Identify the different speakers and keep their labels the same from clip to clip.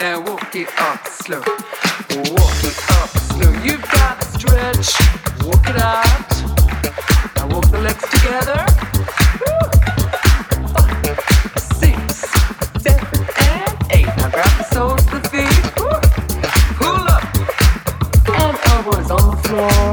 Speaker 1: and
Speaker 2: walk it up slow. Walk it up slow. You've got to stretch, walk it out. Now walk the legs together. Five, six, seven, and eight. Now grab the soles of the feet. Pull up and elbows on the floor.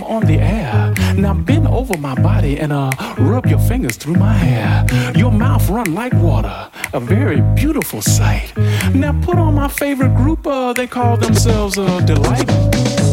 Speaker 3: I'm on
Speaker 4: the
Speaker 5: air. Now bend over my body and uh rub your fingers through my hair. Your mouth run like water, a very beautiful sight. Now put on my favorite group, uh, they call themselves uh, Delight.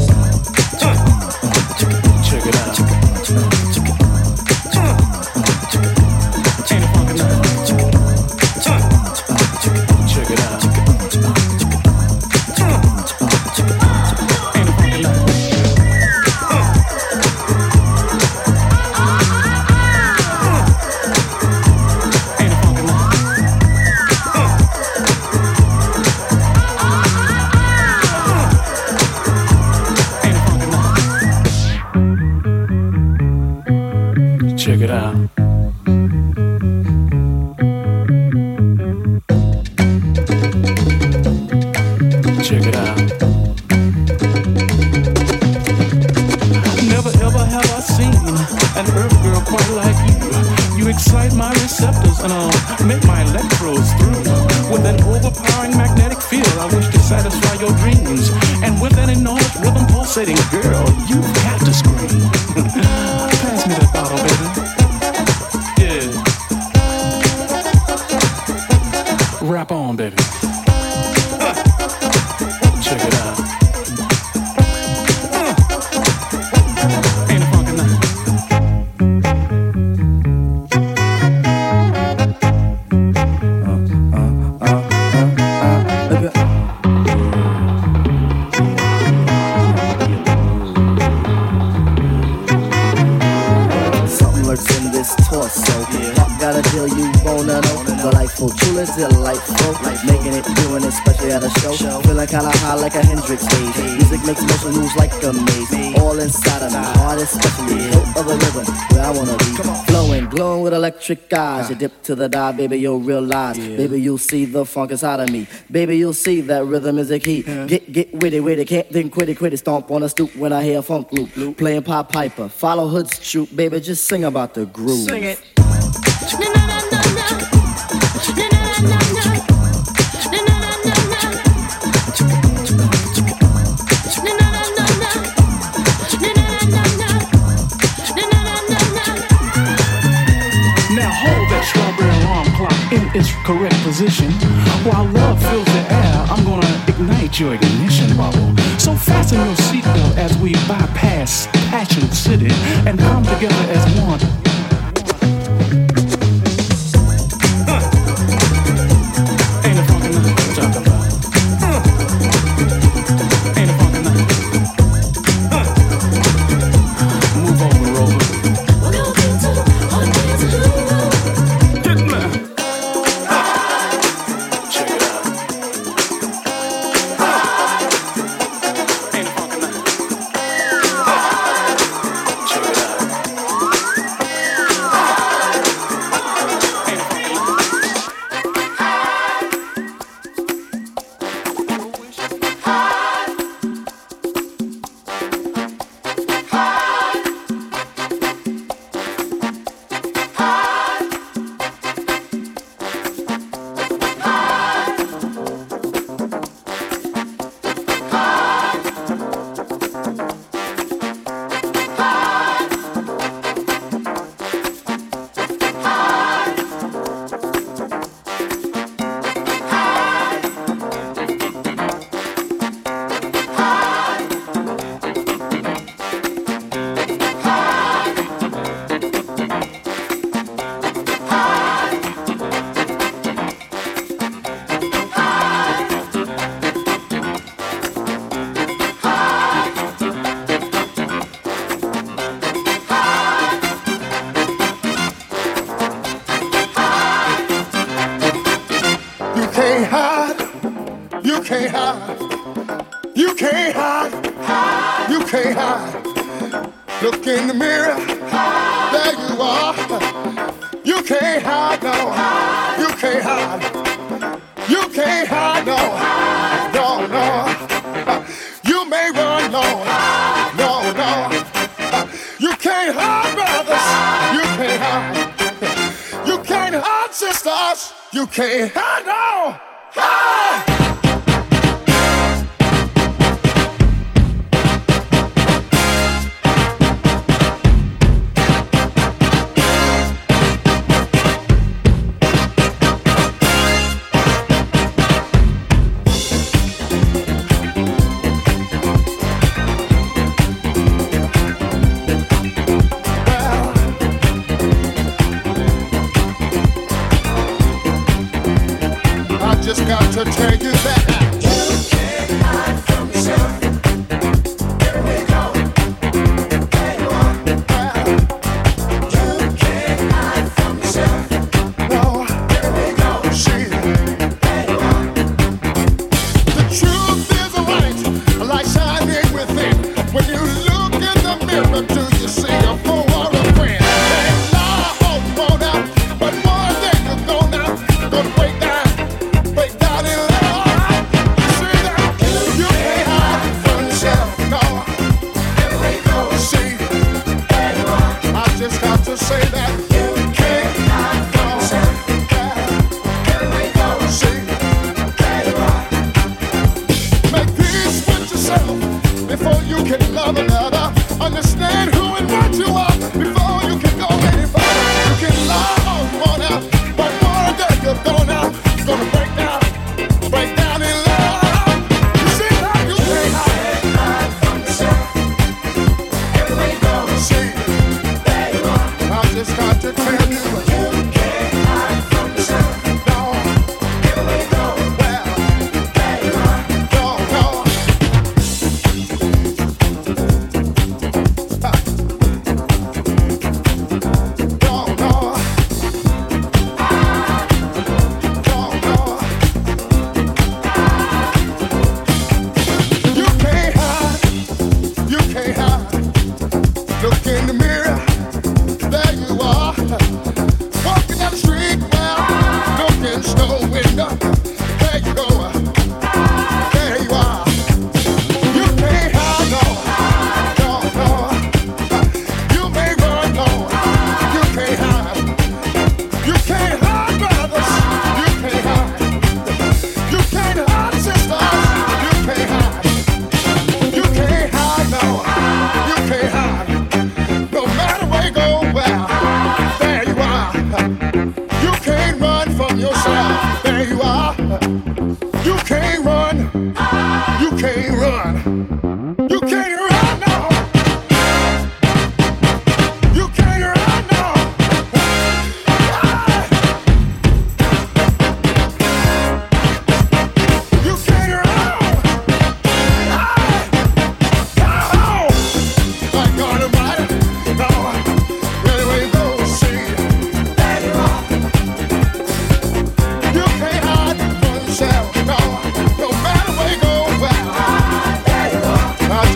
Speaker 6: Electric eyes. You ah. dip to the dive, baby, you'll realize. Baby, you'll see the funk inside of me. Baby, you'll see that rhythm is a key. Get, get witty, witty, can't think quitty, quitty. Stomp on a stoop when I hear a funk loop. Playing Pop Piper, follow Hood's troop, baby, just sing about the groove. Sing it.
Speaker 5: Its correct position. While love fills the air, I'm gonna ignite your ignition bubble. So fasten your seatbelt as we bypass Passion City and come together as one.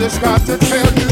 Speaker 7: Just got to tell you, you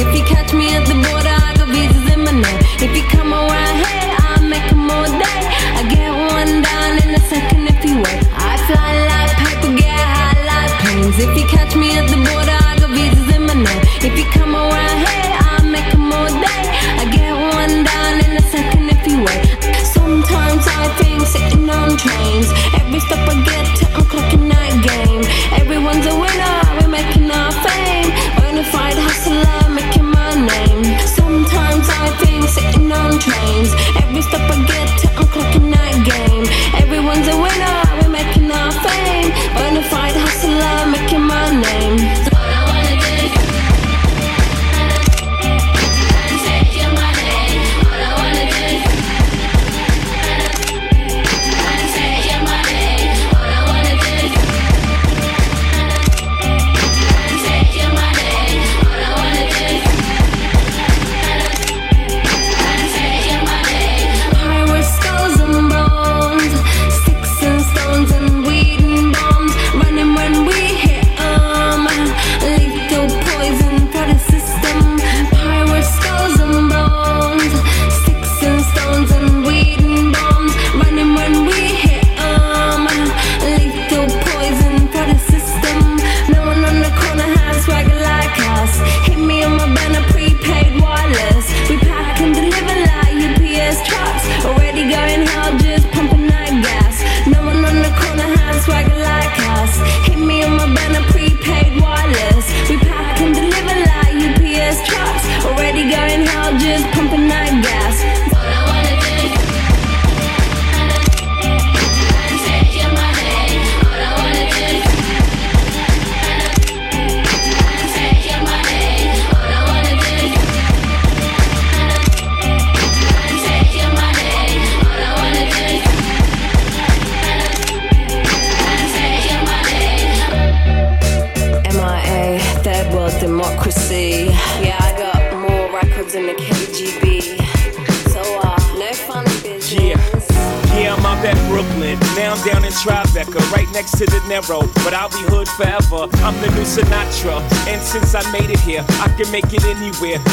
Speaker 1: If you catch me at the border,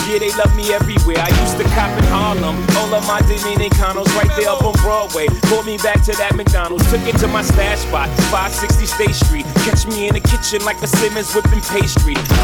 Speaker 8: Yeah, they love me everywhere. I used to cop in Harlem. All of my Dominicanos right there up on Broadway. Pulled me back to that McDonald's. Took it to my stash spot, 560 State Street. Catch me in the kitchen like a Simmons whipping pastry.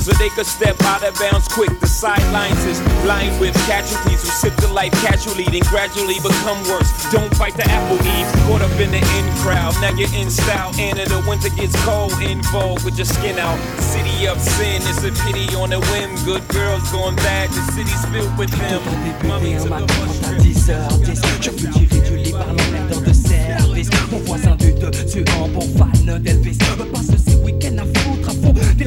Speaker 8: so they could step out of bounds quick. The sidelines is lined with casualties who sip the life casually, then gradually become worse. Don't fight the apple eve. Caught up in the in crowd. Now you're in style. And in the winter gets cold. In vogue with your skin out. City of sin. It's a pity on a whim. Good girls going bad. The city's filled with them. Mommy
Speaker 9: un
Speaker 8: took a
Speaker 9: matin
Speaker 8: bus
Speaker 9: à
Speaker 8: trip.
Speaker 9: 10h10 Je fus tiré du lit par l'emmerdeur de service Mon voisin du dessus en bon fan d'Elvis passe ces week-ends à foutre à fond Des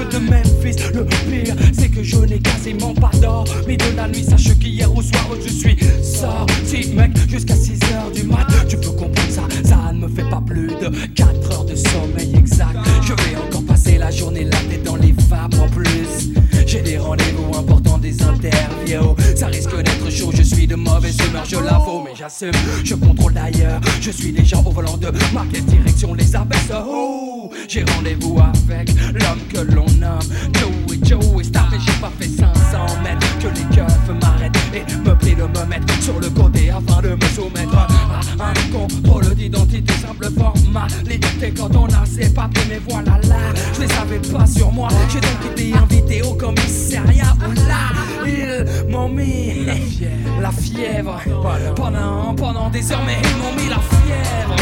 Speaker 9: Le pire c'est que je n'ai quasiment pas d'or Mais de la nuit. Sache qu'hier au soir je suis sorti mec Jusqu'à 6h du mat. Tu peux comprendre ça Ça ne me fait pas plus de 4 heures de sommeil exact. Je vais encore passer la journée la tête dans les vapes en plus. J'ai des rendez-vous importants, des interviews. Ça risque d'être chaud, je de mauvaise humeur, je l'avoue, mais j'assume. Je contrôle d'ailleurs, je suis déjà au volant de ma direction les abaisse. Oh, j'ai rendez-vous avec l'homme que l'on nomme Joey Joey Star, mais j'ai pas fait 500 mètres. Que les keufs et me prient de me mettre sur le côté afin de me soumettre à un contrôle d'identité, simple formalité. Quand on a ses papiers, mais voilà là, je les avais pas sur moi. J'ai donc été invité au commissariat où là, ils m'ont mis la fièvre. Pendant, pendant des heures, mais ils m'ont mis la fièvre.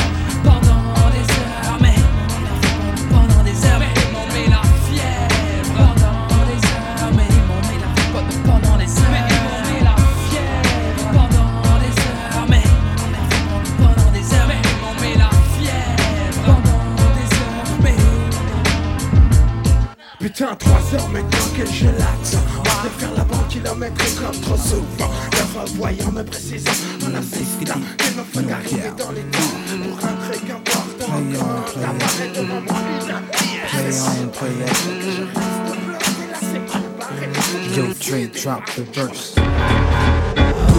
Speaker 10: Putain, 3 heures maintenant que je l'attends. De faire la banque kilométrique comme trop souvent. Le revoyant me précisant en insistant Qu'il me faut arriver dans les temps Pour un truc important encore D'apparaître de mon
Speaker 11: Yo, Trey, drop the verse.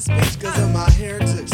Speaker 12: Test me cause of my heritage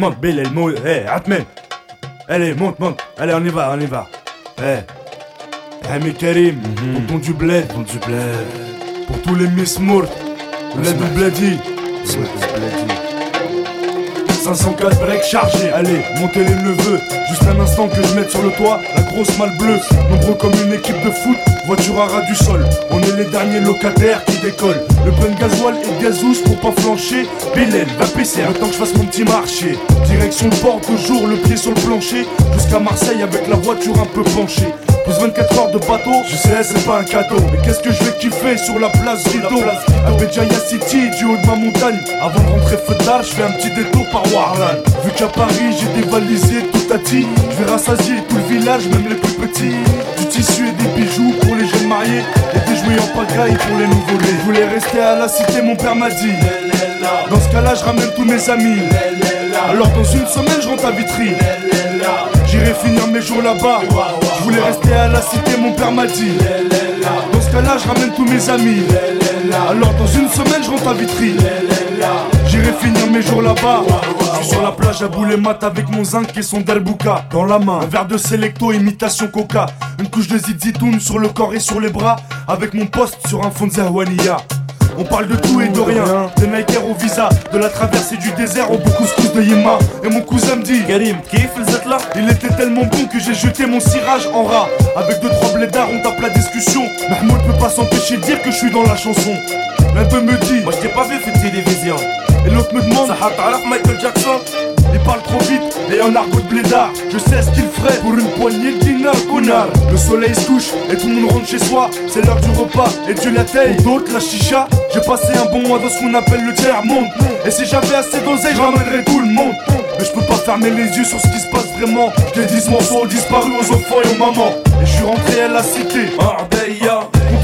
Speaker 13: monte, Bilal, monte. Eh, Atmen. Allez, monte, monte. Allez, on y va, on y va. Eh. Ami Karim, pour ton du bled. Ton du bled. Pour tous les Miss Mourt. Bled ou Bledi. 504 breaks chargés, allez, montez les neveux Juste un instant que je mette sur le toit la grosse malle bleue Nombreux comme une équipe de foot, voiture à ras du sol On est les derniers locataires qui décollent Le de gasoil et gazous pour pas flancher. Bilal, va pisser, le temps que je fasse mon petit marché. Direction le port de jour, le pied sur le plancher. Jusqu'à Marseille avec la voiture un peu penchée. Plus 24 heures de bateau, je sais c'est pas un cadeau. Mais qu'est-ce que je vais kiffer sur la place Rideau À Béjaïa City, du haut de ma montagne. Avant de rentrer feu je fais un petit détour par Warlan. Vu qu'à Paris j'ai dévalisé tout à ti. Je vais rassasier tout le village, même les plus petits. Du tissu et des bijoux pour les jeunes mariés En pour les nouveau-nés Je voulais rester à la cité, mon père m'a dit Dans ce cas-là, je ramène tous mes amis Alors dans une semaine, je rentre à Vitry J'irai finir mes jours là-bas. Je voulais rester à la cité, mon père m'a dit. Dans ce cas-là, je ramène tous mes amis. Alors dans une semaine, je rentre à Vitry. J'irai finir mes jours là-bas. Je suis sur la plage à mat avec mon zinc et son derbouka dans la main. Un verre de Selecto, imitation coca. Une couche de zizitoun sur le corps et sur les bras. Avec mon poste sur un fond de Zahwania. On parle de tout et de rien, des Nike au visa, de la traversée du désert au beaucoup couscous de Yéma. Et mon cousin me dit Karim, là? Il était tellement bon que j'ai jeté mon cirage en rat. Avec deux trois blédards, on tape la discussion. Mahmoud peut pas s'empêcher de dire que je suis dans la chanson. L'un d'eux me dit Moi je t'ai pas vu faire télévision. Et l'autre me demande Ça Michael Jackson. Il parle trop vite. Et en argot de blédard. Je sais ce qu'il ferait pour une poignée de dinars connard. Le soleil se couche et tout le monde rentre chez soi. C'est l'heure du repas et Dieu la taille d'autres la chicha J'ai passé un bon mois dans ce qu'on appelle le tiers-monde Et si j'avais assez d'oseille je ramènerais tout le monde. Mais je peux pas fermer les yeux sur ce qui se passe vraiment. Je dit ce morceau ont disparu aux enfants et aux mamans. Et je suis rentré à la cité. Ardeia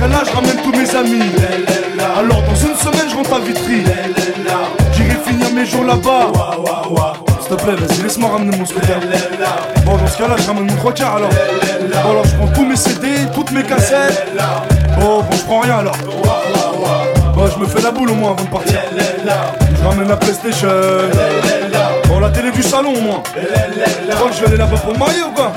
Speaker 13: Ce cas-là je ramène tous mes amis. Alors dans une semaine je rentre à Vitry. J'irai finir mes jours là-bas. S'il te plaît vas-y laisse-moi ramener mon scooter. Bon dans ce cas-là je ramène mon trois quarts alors. Bon alors je prends tous mes CD, toutes mes cassettes. Oh bon je prends rien alors. Bon je me fais la boule au moins avant de partir. Je ramène la Playstation. Bon la télé du salon au moins. Que je vais aller là-bas pour me marier ou quoi?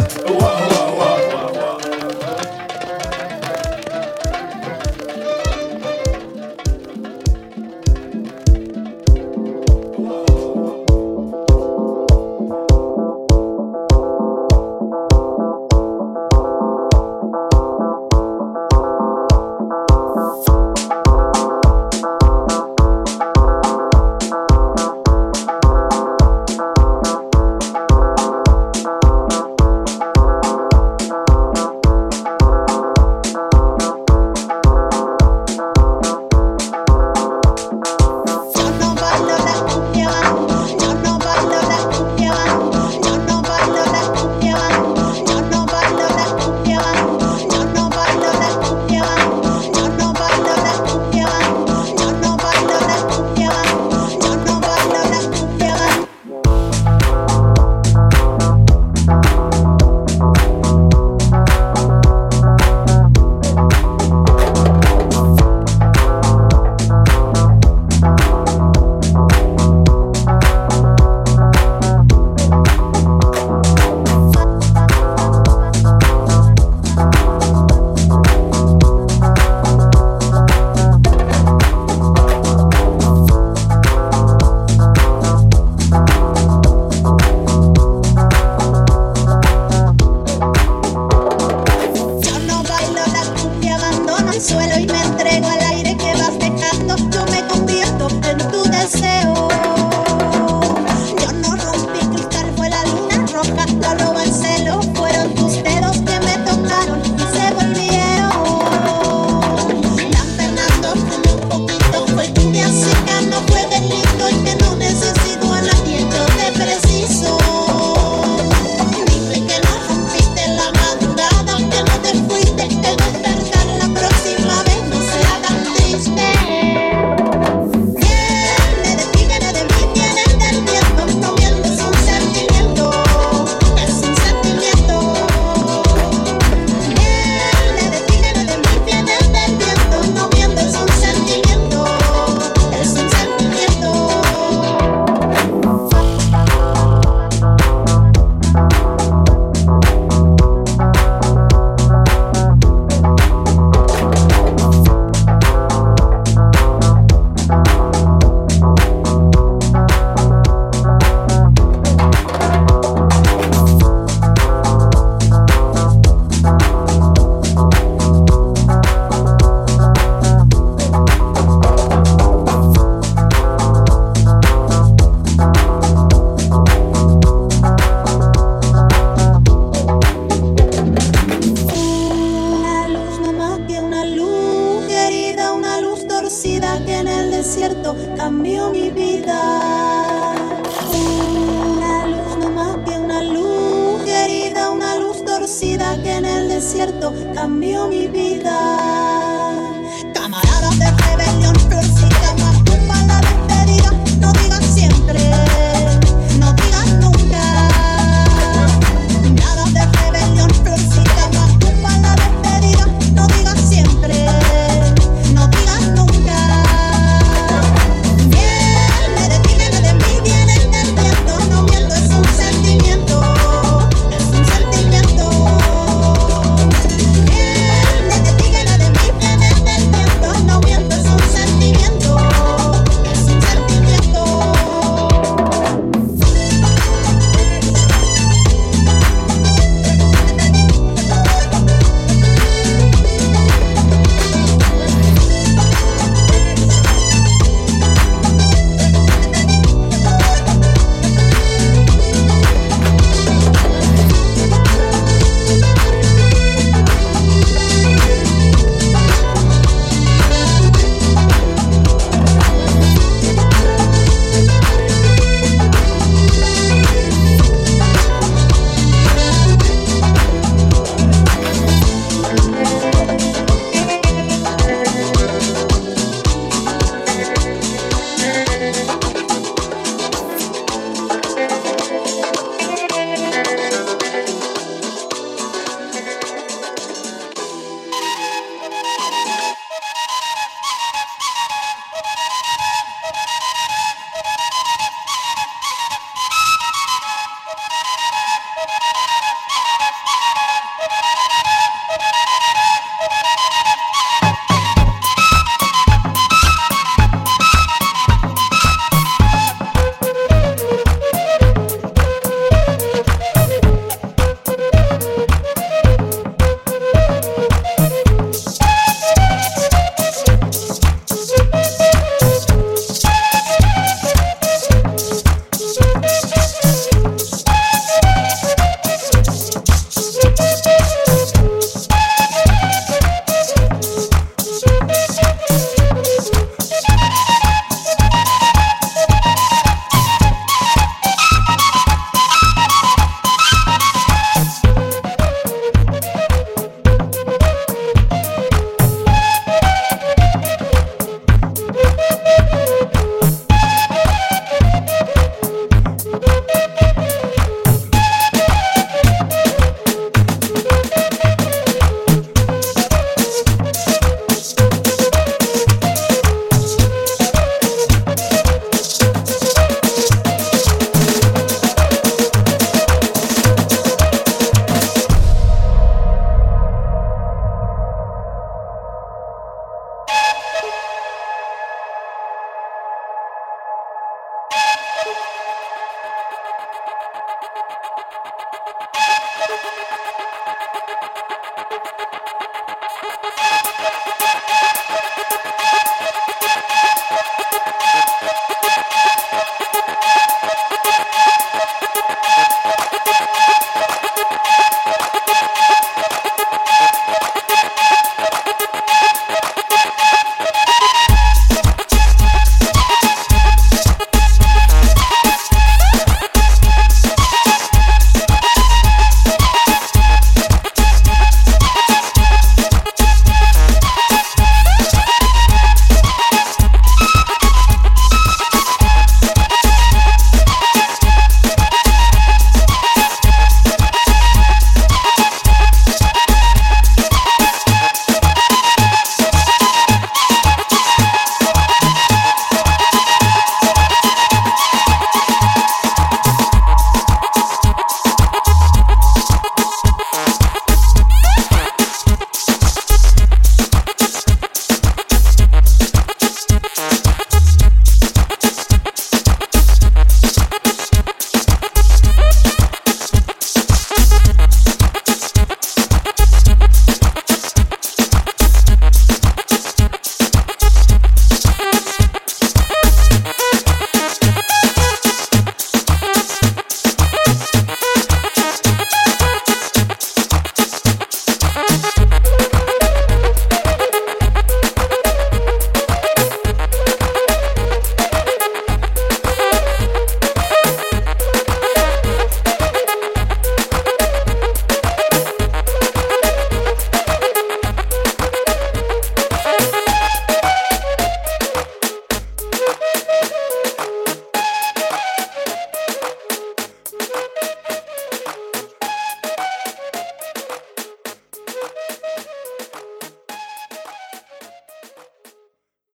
Speaker 14: Una luz no más que una luz querida, una luz torcida que en el desierto cambió mi vida.